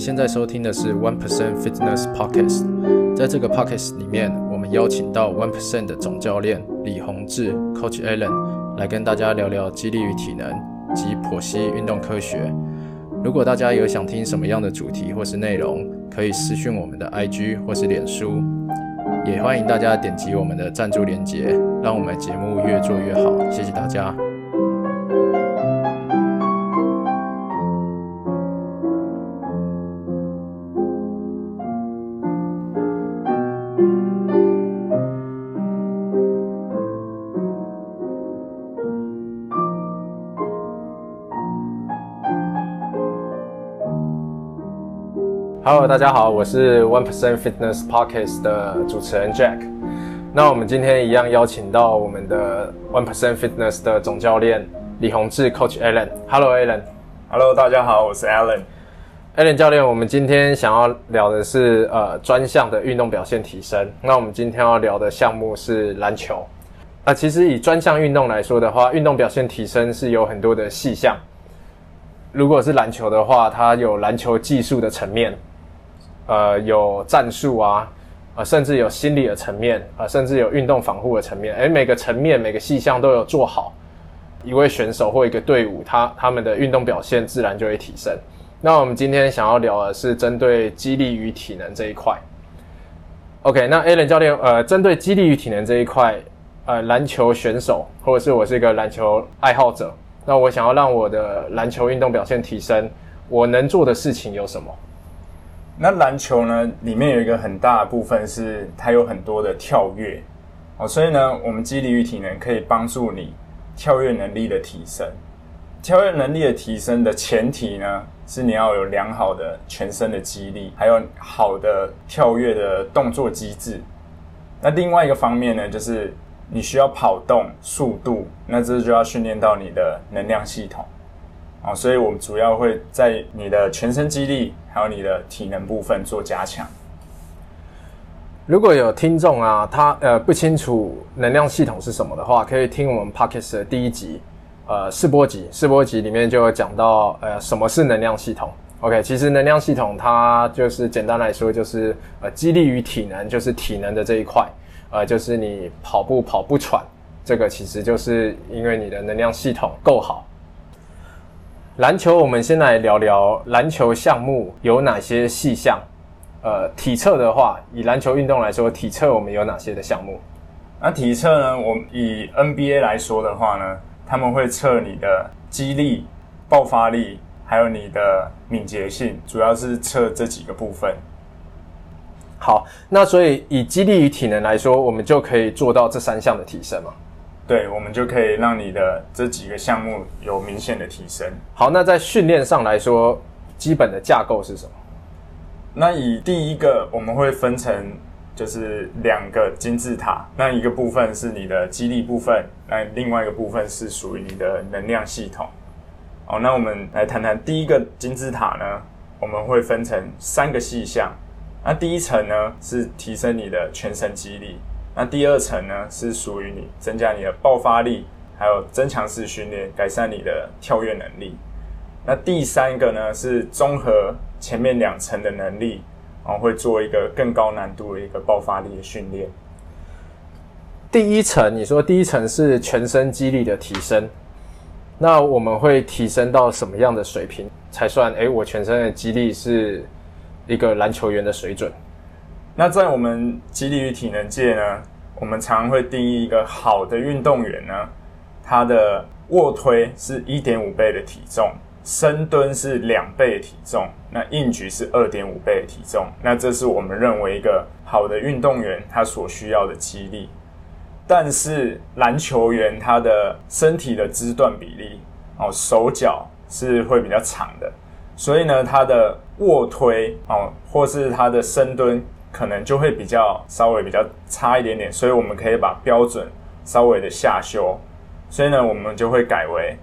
你现在收听的是 One Percent Fitness Podcast，在这个 Podcast 里面，我们邀请到 One Percent 的总教练李宏志 Coach Alan 来跟大家聊聊激励与体能及剖析运动科学。如果大家有想听什么样的主题或是内容，可以私讯我们的 IG 或是脸书，也欢迎大家点击我们的赞助链接，让我们节目越做越好。谢谢大家。Hello，大家好，我是 One Percent Fitness Podcast 的主持人 Jack。那我们今天一样邀请到我们的 One Percent Fitness 的总教练李宏志 Coach Alan。Hello，Alan。Hello，大家好，我是 Alan。Alan 教练，我们今天想要聊的是呃专项的运动表现提升。那我们今天要聊的项目是篮球。那、其实以专项运动来说的话，运动表现提升是有很多的细项。如果是篮球的话，它有篮球技术的层面，呃，有战术啊，呃，甚至有心理的层面，呃，甚至有运动防护的层面。诶，每个层面、每个细项都有做好，一位选手或一个队伍，他他们的运动表现自然就会提升。那我们今天想要聊的是针对激励与体能这一块。OK，那 Alan 教练，呃，针对激励与体能这一块，呃，篮球选手或者是我是一个篮球爱好者，那我想要让我的篮球运动表现提升，我能做的事情有什么？那篮球呢，里面有一个很大的部分是它有很多的跳跃哦，所以呢，我们肌力与体能可以帮助你跳跃能力的提升。跳跃能力的提升的前提呢，是你要有良好的全身的肌力，还有好的跳跃的动作机制。那另外一个方面呢，就是你需要跑动速度，那这就要训练到你的能量系统。啊，所以我们主要会在你的全身肌力还有你的体能部分做加强。如果有听众啊，他呃不清楚能量系统是什么的话，可以听我们 Podcast 的第一集，呃试播集，试播集里面就有讲到呃什么是能量系统。OK，其实能量系统它就是简单来说就是呃激励与体能，就是体能的这一块，呃就是你跑步跑不喘，这个其实就是因为你的能量系统够好。篮球，我们先来聊聊篮球项目有哪些细项。呃，体测的话，以篮球运动来说，体测我们有哪些的项目？那体测呢？我们以 NBA 来说的话呢，他们会测你的肌力、爆发力，还有你的敏捷性，主要是测这几个部分。好，那所以以肌力与体能来说，我们就可以做到这三项的提升嘛？对，我们就可以让你的这几个项目有明显的提升。好，那在训练上来说，基本的架构是什么？那以第一个，我们会分成就是两个金字塔，那一个部分是你的肌力部分，那另外一个部分是属于你的能量系统。哦，那我们来谈谈第一个金字塔呢，我们会分成三个细项。那第一层呢是提升你的全身肌力，那第二层呢是属于你增加你的爆发力，还有增强式训练，改善你的跳跃能力。那第三个呢是综合前面两层的能力，然后会做一个更高难度的一个爆发力的训练。第一层，你说第一层是全身肌力的提升，那我们会提升到什么样的水平才算？诶，我全身的肌力是一个篮球员的水准。那在我们肌力与体能界呢，我们常会定义一个好的运动员呢，他的卧推是一点五倍的体重。深蹲是两倍的体重，那硬举是二点五倍的体重，那这是我们认为一个好的运动员他所需要的肌力。但是篮球员他的身体的肢段比例哦，手脚是会比较长的，所以呢，他的卧推哦，或是他的深蹲可能就会比较稍微比较差一点点，所以我们可以把标准稍微的下修，所以呢，我们就会改为。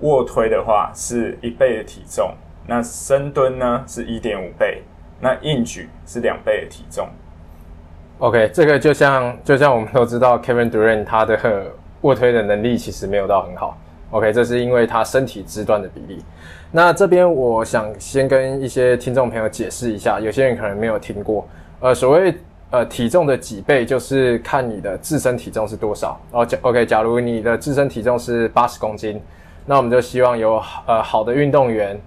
卧推的话是一倍的体重，那深蹲呢是一点五倍，那硬举是两倍的体重。OK，这个就像就像我们都知道，Kevin Durant 他的卧推的能力其实没有到很好，OK，这是因为他身体肢端的比例。那这边我想先跟一些听众朋友解释一下，有些人可能没有听过。呃，所谓呃体重的几倍，就是看你的自身体重是多少。哦，假 OK，假如你的自身体重是八十公斤，那我们就希望有呃好的运动员，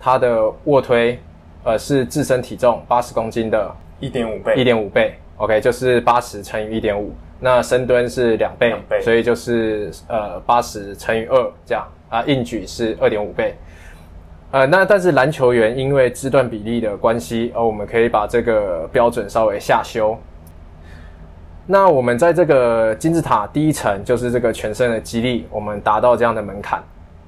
他的卧推呃是自身体重八十公斤的一点五倍，一点五倍。OK，就是八十乘以一点五。那深蹲是两倍，所以就是呃八十乘以二这样啊。硬举是二点五倍。呃，那但是篮球员因为肢段比例的关系，而我们可以把这个标准稍微下修。那我们在这个金字塔第一层就是这个全身的肌力，我们达到这样的门槛。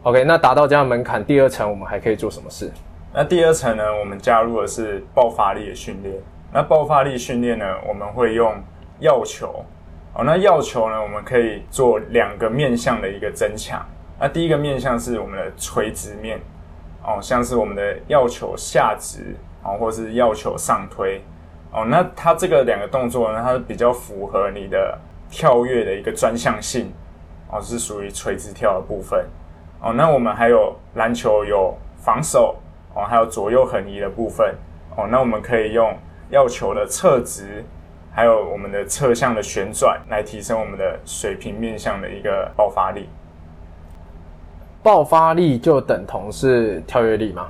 OK，那达到这样门槛，第二层我们还可以做什么事？那第二层呢，我们加入的是爆发力的训练。那爆发力训练呢，我们会用药球。哦，那药球呢，我们可以做两个面向的一个增强。那第一个面向是我们的垂直面。哦，像是我们的要求下直，哦，或是要求上推，哦，那它这个两个动作呢，它是比较符合你的跳跃的一个专项性，哦，是属于垂直跳的部分，哦，那我们还有篮球有防守，哦，还有左右横移的部分，哦，那我们可以用要求的侧直，还有我们的侧向的旋转来提升我们的水平面向的一个爆发力。爆发力就等同是跳跃力吗？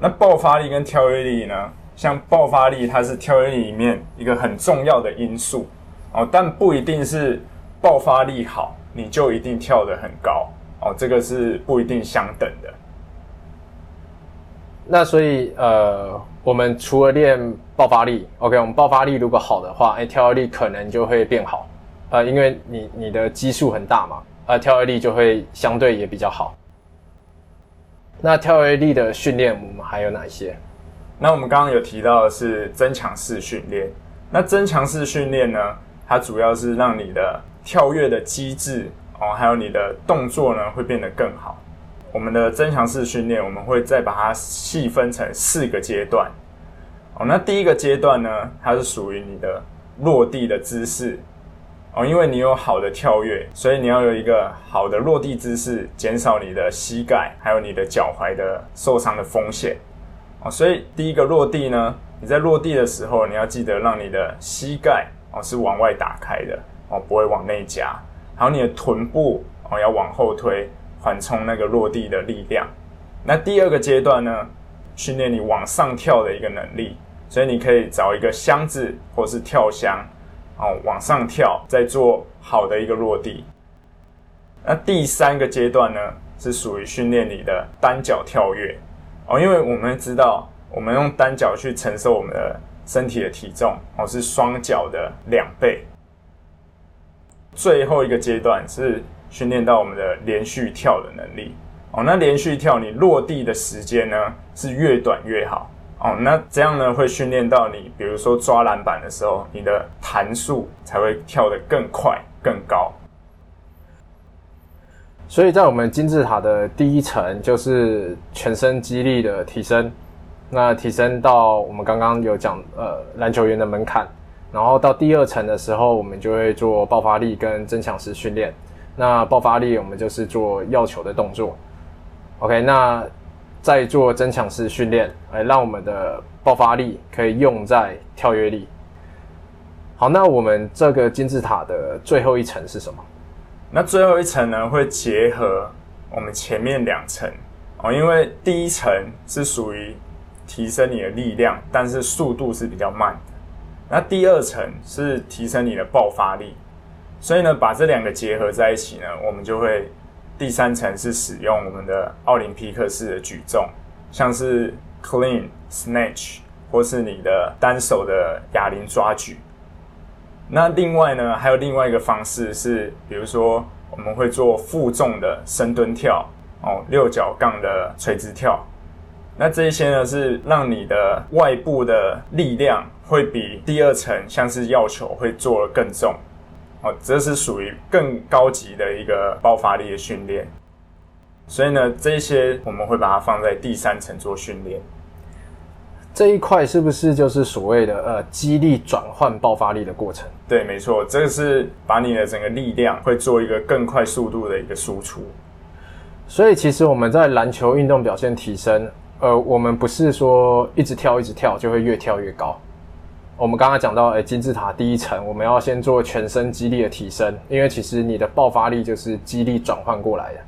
那爆发力跟跳跃力呢？像爆发力，它是跳跃力里面一个很重要的因素哦，但不一定是爆发力好，你就一定跳得很高哦，这个是不一定相等的。那所以呃，我们除了练爆发力，OK，我们爆发力如果好的话，哎，跳跃力可能就会变好，呃，因为你你的基数很大嘛。呃，跳跃力就会相对也比较好。那跳跃力的训练，我们还有哪些？那我们刚刚有提到的是增强式训练。那增强式训练呢，它主要是让你的跳跃的机制哦，还有你的动作呢，会变得更好。我们的增强式训练，我们会再把它细分成四个阶段。哦，那第一个阶段呢，它是属于你的落地的姿势。哦，因为你有好的跳跃，所以你要有一个好的落地姿势，减少你的膝盖还有你的脚踝的受伤的风险。哦，所以第一个落地呢，你在落地的时候，你要记得让你的膝盖哦是往外打开的哦，不会往内夹。还有你的臀部哦要往后推，缓冲那个落地的力量。那第二个阶段呢，训练你往上跳的一个能力，所以你可以找一个箱子或是跳箱。哦，往上跳，再做好的一个落地。那第三个阶段呢，是属于训练你的单脚跳跃。哦，因为我们知道，我们用单脚去承受我们的身体的体重，哦，是双脚的两倍。最后一个阶段是训练到我们的连续跳的能力。哦，那连续跳，你落地的时间呢，是越短越好。哦，那这样呢会训练到你，比如说抓篮板的时候，你的弹速才会跳得更快、更高。所以在我们金字塔的第一层就是全身肌力的提升，那提升到我们刚刚有讲呃篮球员的门槛，然后到第二层的时候，我们就会做爆发力跟增强式训练。那爆发力我们就是做要球的动作。OK，那。在做增强式训练，来让我们的爆发力可以用在跳跃力。好，那我们这个金字塔的最后一层是什么？那最后一层呢，会结合我们前面两层哦，因为第一层是属于提升你的力量，但是速度是比较慢的。那第二层是提升你的爆发力，所以呢，把这两个结合在一起呢，我们就会。第三层是使用我们的奥林匹克式的举重，像是 clean snatch 或是你的单手的哑铃抓举。那另外呢，还有另外一个方式是，比如说我们会做负重的深蹲跳哦，六角杠的垂直跳。那这一些呢，是让你的外部的力量会比第二层像是要求会做的更重。哦，这是属于更高级的一个爆发力的训练，所以呢，这些我们会把它放在第三层做训练。这一块是不是就是所谓的呃激励转换爆发力的过程？对，没错，这个是把你的整个力量会做一个更快速度的一个输出。所以其实我们在篮球运动表现提升，呃，我们不是说一直跳一直跳就会越跳越高。我们刚刚讲到，哎，金字塔第一层，我们要先做全身肌力的提升，因为其实你的爆发力就是肌力转换过来的。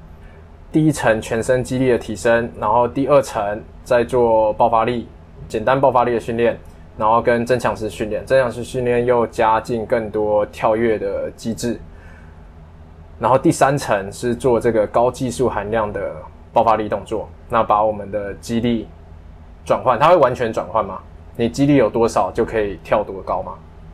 第一层全身肌力的提升，然后第二层再做爆发力，简单爆发力的训练，然后跟增强式训练，增强式训练又加进更多跳跃的机制。然后第三层是做这个高技术含量的爆发力动作，那把我们的肌力转换，它会完全转换吗？你肌力有多少就可以跳多高吗？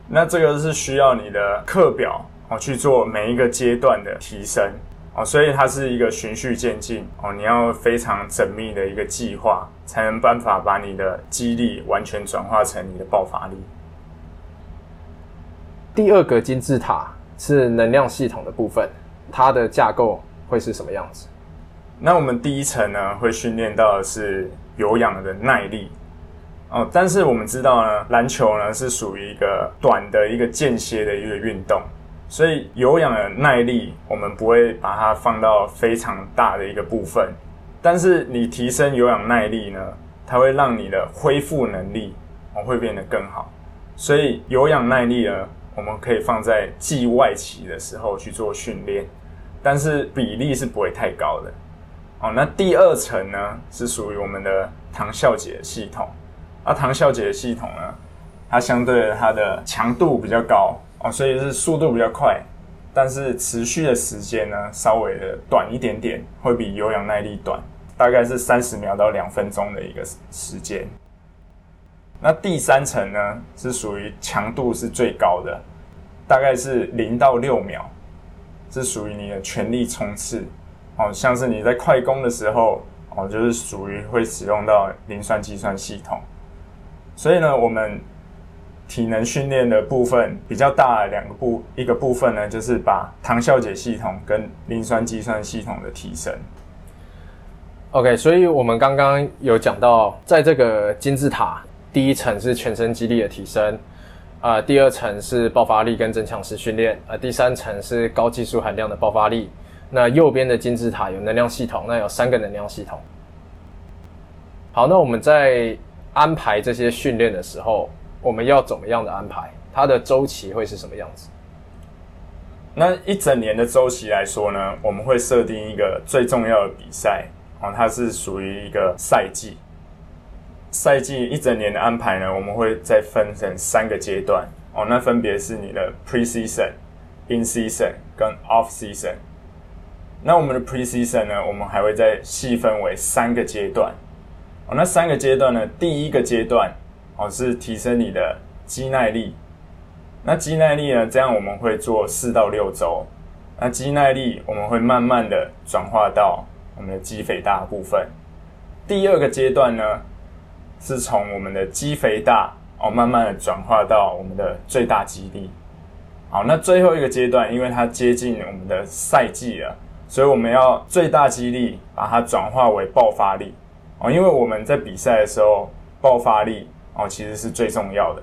那这个是需要你的课表哦去做每一个阶段的提升哦，所以它是一个循序渐进哦，你要非常缜密的一个计划，才能办法把你的肌力完全转化成你的爆发力。第二个金字塔是能量系统的部分。它的架构会是什么样子？那我们第一层呢，会训练到的是有氧的耐力哦。但是我们知道呢，篮球呢是属于一个短的一个间歇的一个运动，所以有氧的耐力我们不会把它放到非常大的一个部分。但是你提升有氧耐力呢，它会让你的恢复能力哦会变得更好。所以有氧耐力呢。我们可以放在季外期的时候去做训练，但是比例是不会太高的。哦，那第二层呢是属于我们的糖酵解系统。那唐笑解的系统呢，它相对的它的强度比较高哦，所以是速度比较快，但是持续的时间呢稍微的短一点点，会比有氧耐力短，大概是三十秒到两分钟的一个时间。那第三层呢，是属于强度是最高的，大概是零到六秒，是属于你的全力冲刺哦，像是你在快攻的时候哦，就是属于会使用到磷酸计算系统。所以呢，我们体能训练的部分比较大的两个部，一个部分呢，就是把糖酵解系统跟磷酸计算系统的提升。OK，所以我们刚刚有讲到，在这个金字塔。第一层是全身肌力的提升，啊，第二层是爆发力跟增强式训练，啊，第三层是高技术含量的爆发力。那右边的金字塔有能量系统，那有三个能量系统。好，那我们在安排这些训练的时候，我们要怎么样的安排？它的周期会是什么样子？那一整年的周期来说呢，我们会设定一个最重要的比赛，哦，它是属于一个赛季。赛季一整年的安排呢，我们会再分成三个阶段哦。那分别是你的 pre-season、in-season 跟 off-season。那我们的 pre-season 呢，我们还会再细分为三个阶段哦。那三个阶段呢，第一个阶段哦是提升你的肌耐力。那肌耐力呢，这样我们会做四到六周。那肌耐力我们会慢慢的转化到我们的肌肥大部分。第二个阶段呢？是从我们的肌肥大哦，慢慢的转化到我们的最大肌力。好，那最后一个阶段，因为它接近我们的赛季了，所以我们要最大肌力把它转化为爆发力哦，因为我们在比赛的时候，爆发力哦其实是最重要的。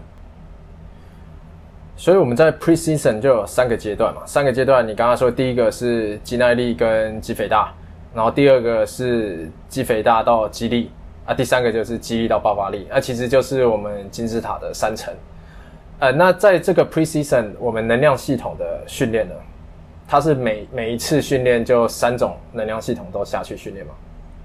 所以我们在 pre-season 就有三个阶段嘛，三个阶段，你刚刚说第一个是肌耐力跟肌肥大，然后第二个是肌肥大到肌力。啊，第三个就是激励到爆发力，那其实就是我们金字塔的三层。呃，那在这个 preseason 我们能量系统的训练呢，它是每每一次训练就三种能量系统都下去训练吗？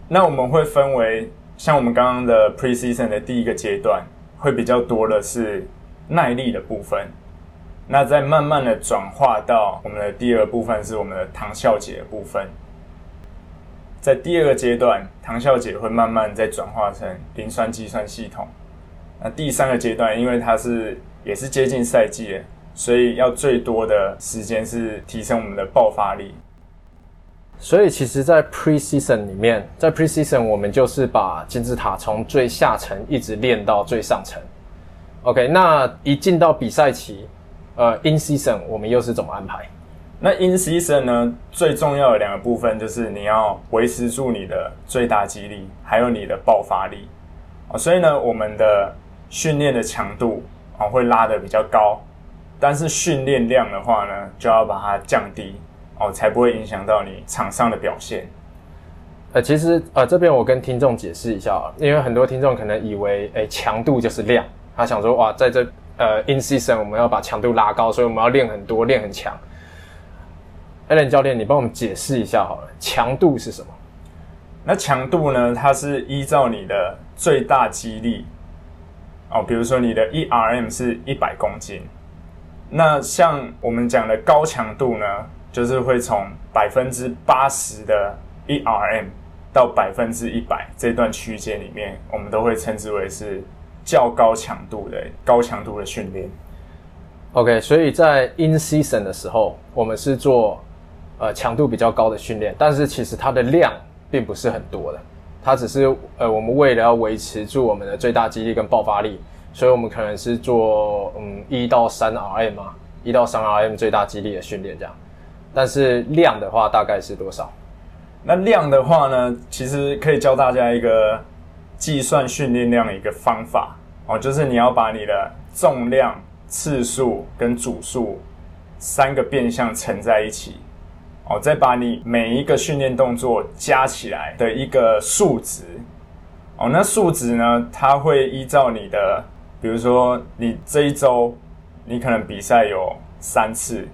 那我们会分为像我们刚刚的 preseason 的第一个阶段，会比较多的是耐力的部分，那再慢慢的转化到我们的第二部分是我们的糖酵解的部分。在第二个阶段，糖酵解会慢慢再转化成磷酸计算系统。那第三个阶段，因为它是也是接近赛季，所以要最多的时间是提升我们的爆发力。所以其实，在 pre-season 里面，在 pre-season 我们就是把金字塔从最下层一直练到最上层。OK，那一进到比赛期，呃，in season 我们又是怎么安排？那 in season 呢，最重要的两个部分就是你要维持住你的最大肌力，还有你的爆发力啊。所以呢，我们的训练的强度啊会拉得比较高，但是训练量的话呢，就要把它降低哦，才不会影响到你场上的表现。呃，其实呃这边我跟听众解释一下啊，因为很多听众可能以为，哎，强度就是量，他想说哇，在这呃 in season 我们要把强度拉高，所以我们要练很多，练很强。Allen 教练，你帮我们解释一下好了，强度是什么？那强度呢？它是依照你的最大肌力哦，比如说你的 E R M 是一百公斤，那像我们讲的高强度呢，就是会从百分之八十的 1RM 到百分之一百这段区间里面，我们都会称之为是较高强度的高强度的训练。OK，所以在 in season 的时候，我们是做。呃，强度比较高的训练，但是其实它的量并不是很多的，它只是呃，我们为了要维持住我们的最大肌力跟爆发力，所以我们可能是做嗯一到三 RM 啊，一到三 RM 最大肌力的训练这样，但是量的话大概是多少？那量的话呢，其实可以教大家一个计算训练量的一个方法哦，就是你要把你的重量、次数跟组数三个变相乘在一起。哦，再把你每一个训练动作加起来的一个数值，哦，那数值呢，它会依照你的，比如说你这一周你可能比赛有三次，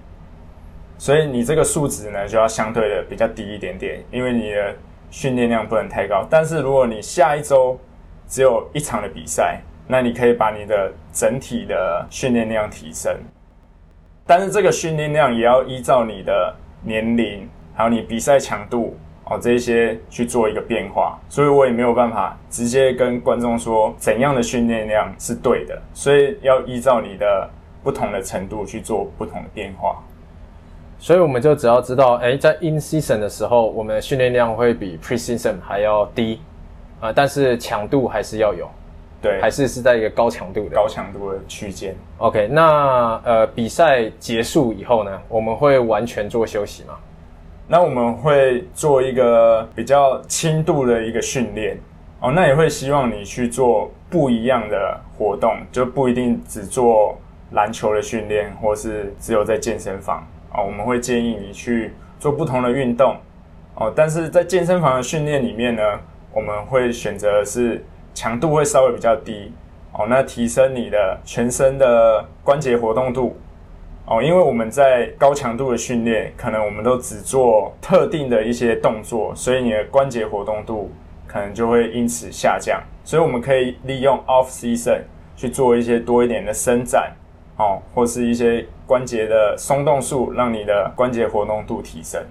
所以你这个数值呢就要相对的比较低一点点，因为你的训练量不能太高。但是如果你下一周只有一场的比赛，那你可以把你的整体的训练量提升，但是这个训练量也要依照你的。年龄，还有你比赛强度哦，这些去做一个变化，所以我也没有办法直接跟观众说怎样的训练量是对的，所以要依照你的不同的程度去做不同的变化。所以我们就只要知道，哎，在 in season 的时候，我们的训练量会比 pre season 还要低啊，但是强度还是要有。对，还是是在一个高强度的高强度的区间。OK，那呃，比赛结束以后呢，我们会完全做休息吗？那我们会做一个比较轻度的一个训练哦，那也会希望你去做不一样的活动，就不一定只做篮球的训练，或是只有在健身房哦。我们会建议你去做不同的运动哦，但是在健身房的训练里面呢，我们会选择是。强度会稍微比较低哦，那提升你的全身的关节活动度哦，因为我们在高强度的训练，可能我们都只做特定的一些动作，所以你的关节活动度可能就会因此下降。所以我们可以利用 off season 去做一些多一点的伸展哦，或是一些关节的松动术，让你的关节活动度提升。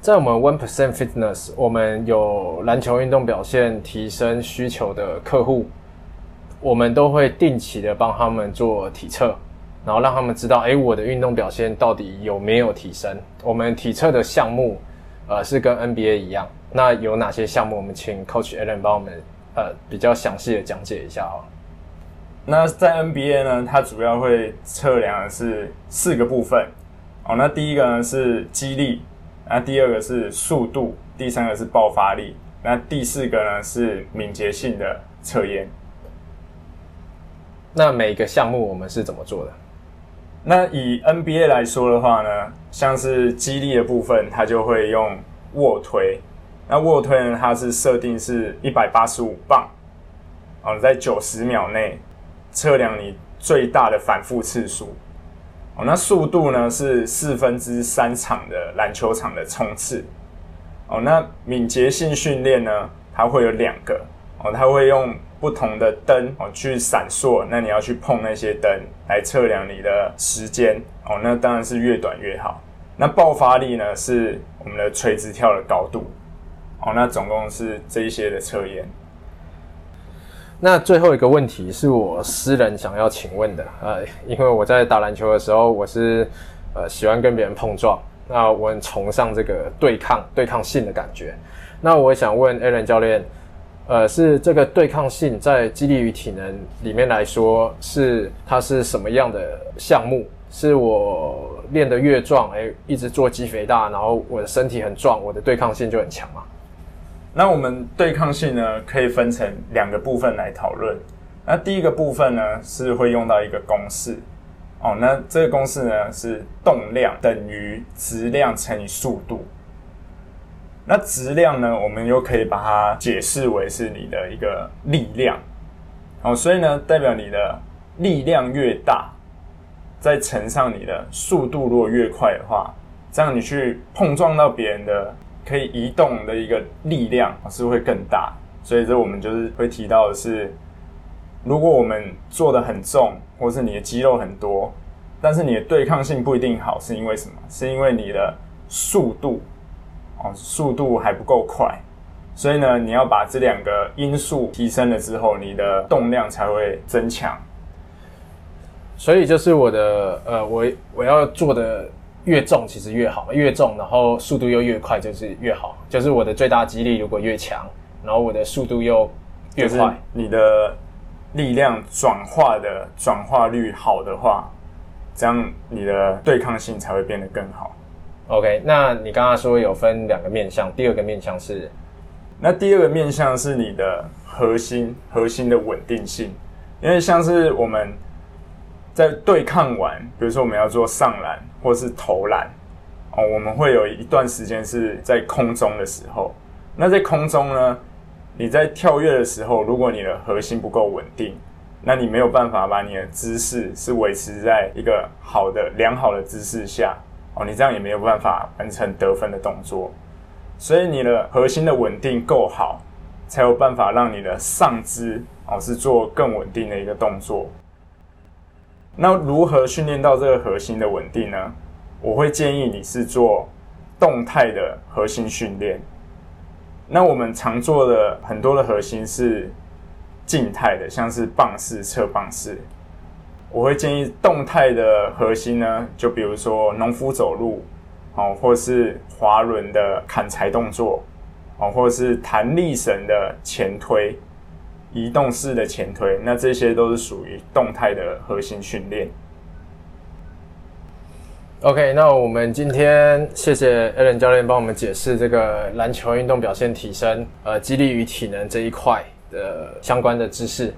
在我们 One Percent Fitness，我们有篮球运动表现提升需求的客户，我们都会定期的帮他们做体测，然后让他们知道，哎，我的运动表现到底有没有提升。我们体测的项目，呃，是跟 NBA 一样。那有哪些项目？我们请 Coach Allen 帮我们，呃，比较详细的讲解一下哦。那在 NBA 呢，它主要会测量的是四个部分。哦，那第一个呢是肌力。那第二个是速度，第三个是爆发力，那第四个呢是敏捷性的测验。那每个项目我们是怎么做的？那以 NBA 来说的话呢，像是激励的部分，它就会用卧推。那卧推呢，它是设定是一百八十五磅，哦，在九十秒内测量你最大的反复次数哦。那速度呢是四分之三场的篮球场的冲刺。哦，那敏捷性训练呢，它会有两个哦，它会用不同的灯哦去闪烁，那你要去碰那些灯来测量你的时间哦，那当然是越短越好。那爆发力呢是我们的垂直跳的高度哦，那总共是这一些的测验。那最后一个问题是我私人想要请问的，呃，因为我在打篮球的时候，我是呃喜欢跟别人碰撞，那我很崇尚这个对抗对抗性的感觉。那我想问 Aaron 教练，呃，是这个对抗性在激励与体能里面来说，是它是什么样的项目？是我练得越壮，哎，一直做肌肥大，然后我的身体很壮，我的对抗性就很强吗？那我们对抗性呢，可以分成两个部分来讨论。那第一个部分呢，是会用到一个公式哦。那这个公式呢，是动量等于质量乘以速度那质量呢，我们又可以把它解释为是你的一个力量。哦，所以呢，代表你的力量越大，再乘上你的速度如果越快的话，这样你去碰撞到别人的可以移动的一个力量是会更大。所以这我们就是会提到的是，如果我们做的很重，或是你的肌肉很多，但是你的对抗性不一定好，是因为什么？是因为你的速度哦，速度还不够快。所以呢，你要把这两个因素提升了之后，你的动量才会增强。所以就是我的呃，我我要做的越重其实越好，越重然后速度又越快就是越好。就是我的最大肌力如果越强，然后我的速度又越快，你的力量转化的转化率好的话，这样你的对抗性才会变得更好。OK，那你刚刚说有分两个面向，第二个面向是。那第二个面向是你的核心，核心的稳定性。因为像是我们在对抗完，比如说我们要做上篮或是投篮，哦，我们会有一段时间是在空中的时候。那在空中呢，你在跳跃的时候，如果你的核心不够稳定，那你没有办法把你的姿势是维持在一个好的、良好的姿势下，哦，你这样也没有办法完成得分的动作。所以你的核心的稳定够好，才有办法让你的上肢哦是做更稳定的一个动作。那如何训练到这个核心的稳定呢？我会建议你是做动态的核心训练。那我们常做的很多的核心是静态的，像是棒式、侧棒式。我会建议动态的核心呢，就比如说农夫走路。哦，或是滑轮的砍柴动作，哦，或是弹力绳的前推、移动式的前推，那这些都是属于动态的核心训练。OK，那我们今天谢谢 Allen 教练帮我们解释这个篮球运动表现提升、呃，激励与体能这一块的相关的知识。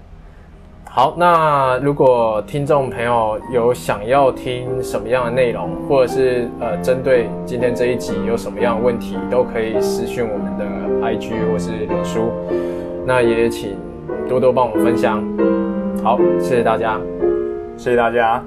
好，那如果听众朋友有想要听什么样的内容，或者是呃针对今天这一集有什么样的问题，都可以私讯我们的 IG 或是脸书。那也请多多帮我们分享。好，谢谢大家，谢谢大家。